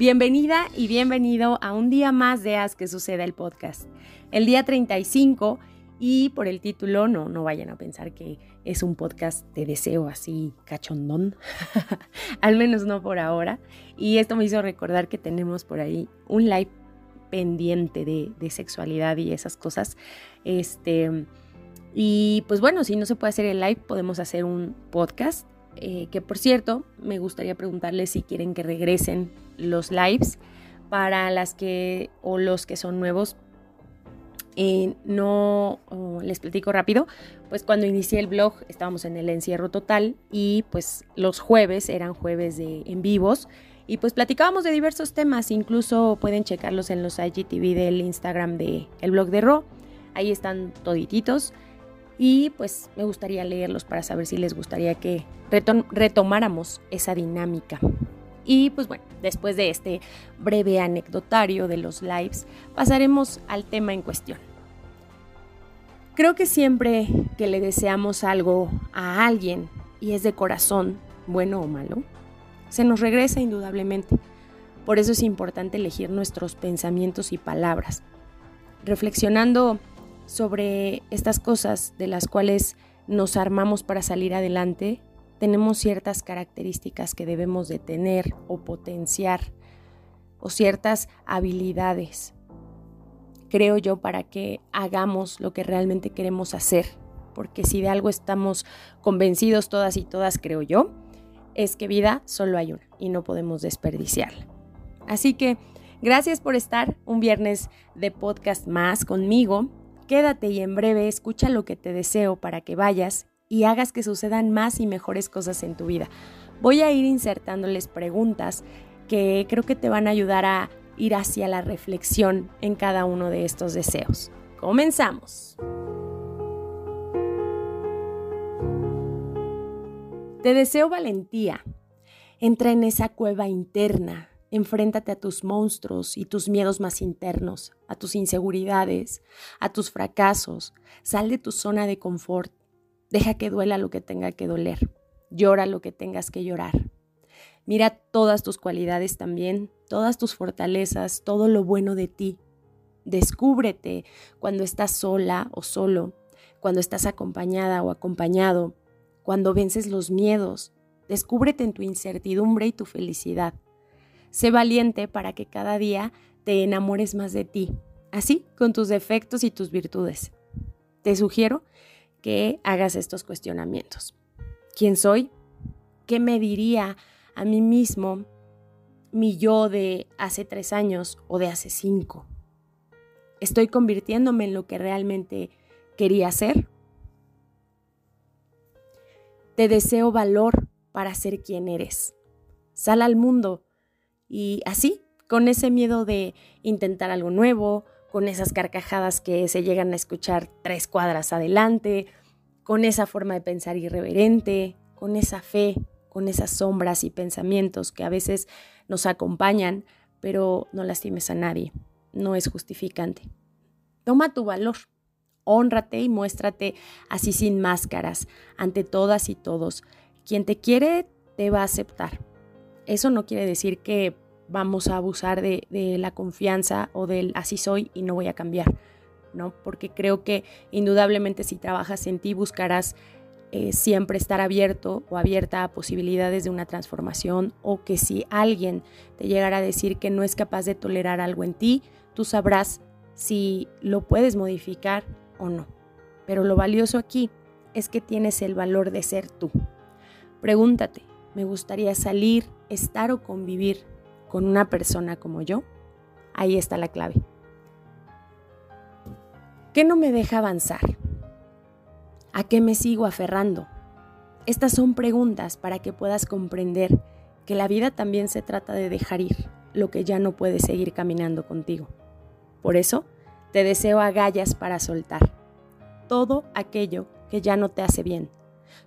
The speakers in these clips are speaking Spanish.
Bienvenida y bienvenido a un día más de Haz que suceda el podcast. El día 35 y por el título no, no vayan a pensar que es un podcast de deseo así cachondón, al menos no por ahora. Y esto me hizo recordar que tenemos por ahí un live pendiente de, sexualidad y esas cosas. Este, y pues bueno, si no se puede hacer el live, podemos hacer un podcast eh, que por cierto, me gustaría preguntarles si quieren que regresen los lives para las que o los que son nuevos. Eh, no les platico rápido, pues cuando inicié el blog estábamos en el encierro total y pues los jueves eran jueves de en vivos y pues platicábamos de diversos temas, incluso pueden checarlos en los IGTV del Instagram de el blog de Ro, ahí están todititos y pues me gustaría leerlos para saber si les gustaría que retomáramos esa dinámica. Y pues bueno, después de este breve anecdotario de los lives, pasaremos al tema en cuestión. Creo que siempre que le deseamos algo a alguien y es de corazón, bueno o malo, se nos regresa indudablemente. Por eso es importante elegir nuestros pensamientos y palabras. Reflexionando sobre estas cosas de las cuales nos armamos para salir adelante, tenemos ciertas características que debemos de tener o potenciar o ciertas habilidades, creo yo, para que hagamos lo que realmente queremos hacer. Porque si de algo estamos convencidos todas y todas, creo yo, es que vida solo hay una y no podemos desperdiciarla. Así que gracias por estar un viernes de podcast más conmigo. Quédate y en breve escucha lo que te deseo para que vayas y hagas que sucedan más y mejores cosas en tu vida. Voy a ir insertándoles preguntas que creo que te van a ayudar a ir hacia la reflexión en cada uno de estos deseos. Comenzamos. Te deseo valentía. Entra en esa cueva interna Enfréntate a tus monstruos y tus miedos más internos, a tus inseguridades, a tus fracasos. Sal de tu zona de confort. Deja que duela lo que tenga que doler. Llora lo que tengas que llorar. Mira todas tus cualidades también, todas tus fortalezas, todo lo bueno de ti. Descúbrete cuando estás sola o solo, cuando estás acompañada o acompañado, cuando vences los miedos. Descúbrete en tu incertidumbre y tu felicidad. Sé valiente para que cada día te enamores más de ti, así con tus defectos y tus virtudes. Te sugiero que hagas estos cuestionamientos. ¿Quién soy? ¿Qué me diría a mí mismo mi yo de hace tres años o de hace cinco? ¿Estoy convirtiéndome en lo que realmente quería ser? Te deseo valor para ser quien eres. Sal al mundo y así, con ese miedo de intentar algo nuevo, con esas carcajadas que se llegan a escuchar tres cuadras adelante, con esa forma de pensar irreverente, con esa fe, con esas sombras y pensamientos que a veces nos acompañan, pero no lastimes a nadie, no es justificante. Toma tu valor, honrate y muéstrate así sin máscaras ante todas y todos. Quien te quiere te va a aceptar. Eso no quiere decir que vamos a abusar de, la confianza o del así soy y no voy a cambiar, ¿no? Porque creo que indudablemente si trabajas en ti buscarás eh, siempre estar abierto o abierta a posibilidades de una transformación o que si alguien te llegara a decir que no es capaz de tolerar algo en ti, tú sabrás si lo puedes modificar o no. Pero lo valioso aquí es que tienes el valor de ser tú. Pregúntate, ¿me gustaría salir, estar o convivir con una persona como yo? Ahí está la clave. ¿Qué no me deja avanzar? ¿A qué me sigo aferrando? Estas son preguntas para que puedas comprender que la vida también se trata de dejar ir lo que ya no puede seguir caminando contigo. Por eso, te deseo agallas para soltar todo aquello que ya no te hace bien,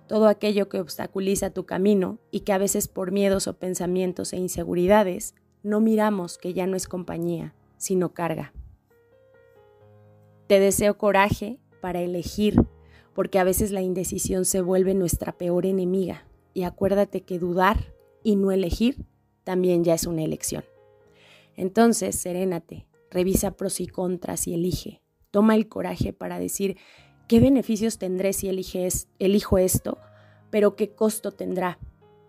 todo aquello que obstaculiza tu camino y que a veces por miedos o pensamientos e inseguridades no miramos que ya no es compañía, sino carga. Te deseo coraje para elegir, porque a veces la indecisión se vuelve nuestra peor enemiga. Y acuérdate que dudar y no elegir también ya es una elección. Entonces, serénate, revisa pros y contras y elige. Toma el coraje para decir qué beneficios tendré si elijo esto, pero qué costo tendrá.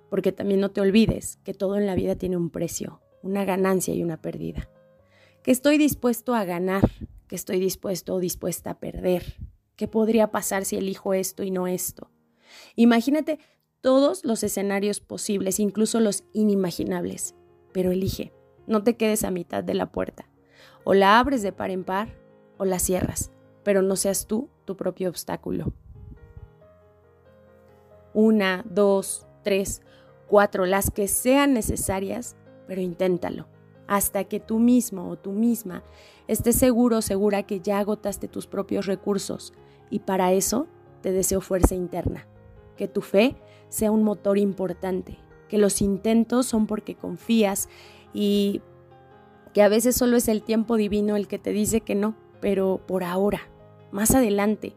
Porque también no te olvides que todo en la vida tiene un precio, una ganancia y una pérdida. Que estoy dispuesto a ganar, que estoy dispuesto o dispuesta a perder. ¿Qué podría pasar si elijo esto y no esto? Imagínate todos los escenarios posibles, incluso los inimaginables, pero elige, no te quedes a mitad de la puerta. O la abres de par en par o la cierras, pero no seas tú tu propio obstáculo. Una, dos, tres, cuatro, las que sean necesarias, pero inténtalo, hasta que tú mismo o tú misma estés seguro segura que ya agotaste tus propios recursos, y para eso te deseo fuerza interna, que tu fe sea un motor importante, que los intentos son porque confías y que a veces solo es el tiempo divino el que te dice que no, pero por ahora, más adelante.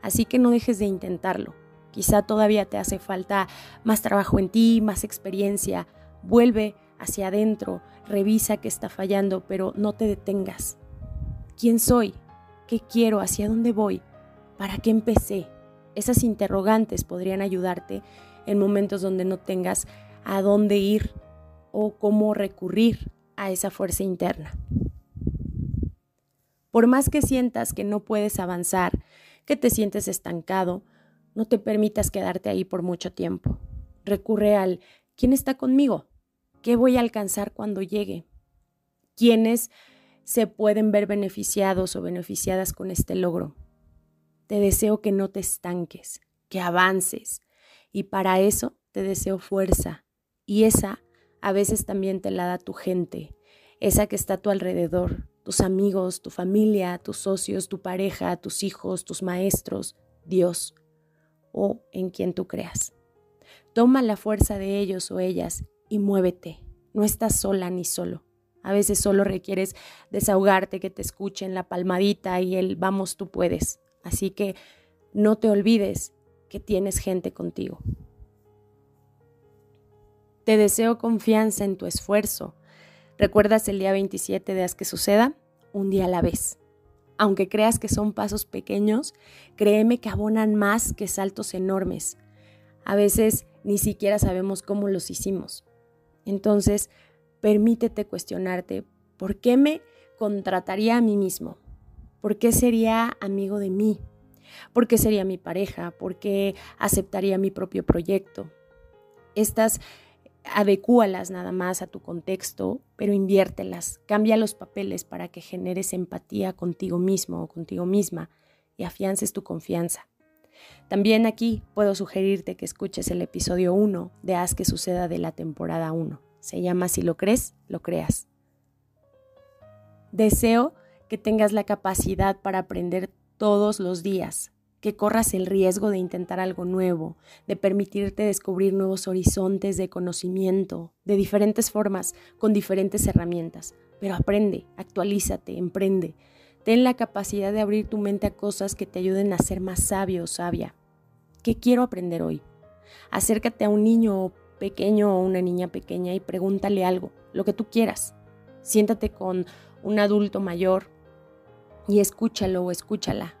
Así que no dejes de intentarlo. Quizá todavía te hace falta más trabajo en ti, más experiencia. Vuelve hacia adentro, revisa qué está fallando, pero no te detengas. ¿Quién soy? ¿Qué quiero? ¿Hacia dónde voy? ¿Para qué empecé? Esas interrogantes podrían ayudarte en momentos donde no tengas a dónde ir o cómo recurrir a esa fuerza interna. Por más que sientas que no puedes avanzar, que te sientes estancado, no te permitas quedarte ahí por mucho tiempo. Recurre al ¿quién está conmigo? ¿Qué voy a alcanzar cuando llegue? ¿Quiénes se pueden ver beneficiados o beneficiadas con este logro? Te deseo que no te estanques, que avances. Y para eso te deseo fuerza. Y esa a veces también te la da tu gente, esa que está a tu alrededor, tus amigos, tu familia, tus socios, tu pareja, tus hijos, tus maestros, Dios o en quien tú creas. Toma la fuerza de ellos o ellas y muévete. No estás sola ni solo. A veces solo requieres desahogarte, que te escuchen la palmadita y el vamos, tú puedes. Así que no te olvides que tienes gente contigo. Te deseo confianza en tu esfuerzo. ¿Recuerdas el día 27 de Haz que suceda? Un día a la vez. Aunque creas que son pasos pequeños, créeme que abonan más que saltos enormes. A veces ni siquiera sabemos cómo los hicimos. Entonces, permítete cuestionarte, ¿por qué me contrataría a mí mismo? ¿Por qué sería amigo de mí? ¿Por qué sería mi pareja? ¿Por qué aceptaría mi propio proyecto? Estas adecúalas nada más a tu contexto, pero inviértelas, cambia los papeles para que generes empatía contigo mismo o contigo misma y afiances tu confianza. También aquí puedo sugerirte que escuches el episodio 1 de Haz que suceda de la temporada 1. Se llama Si lo crees, lo creas. Deseo que tengas la capacidad para aprender todos los días, que corras el riesgo de intentar algo nuevo, de permitirte descubrir nuevos horizontes de conocimiento, de diferentes formas, con diferentes herramientas. Pero aprende, actualízate, emprende. Ten la capacidad de abrir tu mente a cosas que te ayuden a ser más sabio o sabia. ¿Qué quiero aprender hoy? Acércate a un niño pequeño o una niña pequeña y pregúntale algo, lo que tú quieras. Siéntate con un adulto mayor y escúchalo o escúchala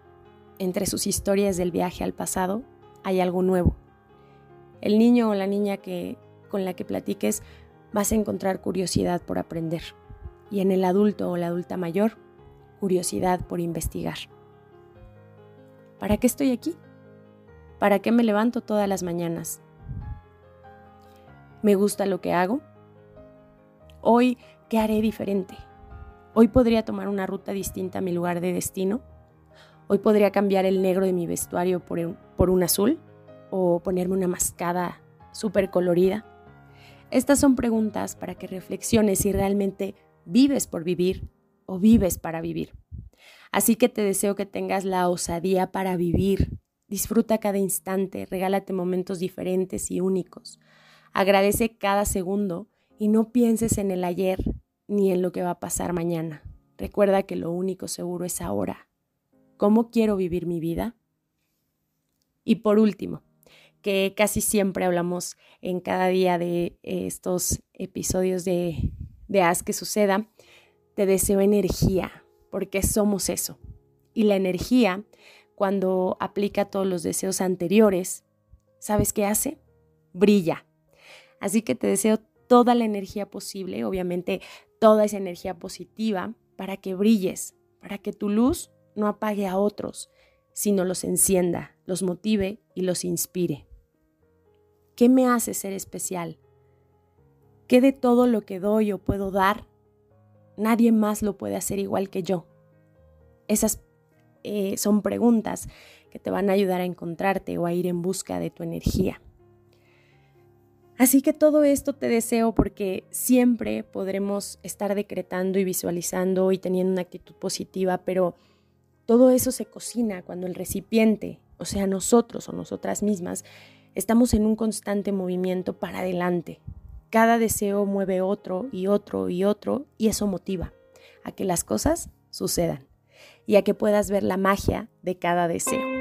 entre sus historias del viaje al pasado hay algo nuevo. El niño o la niña que, con la que platiques vas a encontrar curiosidad por aprender. Y en el adulto o la adulta mayor, curiosidad por investigar. ¿Para qué estoy aquí? ¿Para qué me levanto todas las mañanas? ¿Me gusta lo que hago? Hoy, ¿qué haré diferente? Hoy podría tomar una ruta distinta a mi lugar de destino Hoy podría cambiar el negro de mi vestuario por un, por un azul o ponerme una mascada súper colorida. Estas son preguntas para que reflexiones si realmente vives por vivir o vives para vivir. Así que te deseo que tengas la osadía para vivir. Disfruta cada instante, regálate momentos diferentes y únicos. Agradece cada segundo y no pienses en el ayer ni en lo que va a pasar mañana. Recuerda que lo único seguro es ahora cómo quiero vivir mi vida. Y por último, que casi siempre hablamos en cada día de estos episodios de, de Haz que suceda, te deseo energía, porque somos eso. Y la energía, cuando aplica todos los deseos anteriores, ¿sabes qué hace? Brilla. Así que te deseo toda la energía posible, obviamente toda esa energía positiva, para que brilles, para que tu luz no apague a otros, sino los encienda, los motive y los inspire. ¿Qué me hace ser especial? ¿Qué de todo lo que doy o puedo dar, nadie más lo puede hacer igual que yo? Esas eh, son preguntas que te van a ayudar a encontrarte o a ir en busca de tu energía. Así que todo esto te deseo porque siempre podremos estar decretando y visualizando y teniendo una actitud positiva, pero todo eso se cocina cuando el recipiente, o sea, nosotros o nosotras mismas, estamos en un constante movimiento para adelante. Cada deseo mueve otro y otro y otro y eso motiva a que las cosas sucedan y a que puedas ver la magia de cada deseo.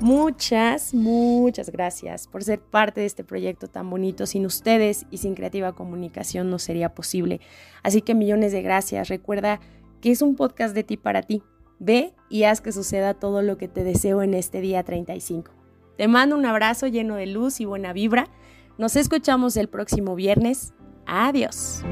Muchas, muchas gracias por ser parte de este proyecto tan bonito. Sin ustedes y sin creativa comunicación no sería posible. Así que millones de gracias. Recuerda que es un podcast de ti para ti. Ve y haz que suceda todo lo que te deseo en este día 35. Te mando un abrazo lleno de luz y buena vibra. Nos escuchamos el próximo viernes. Adiós.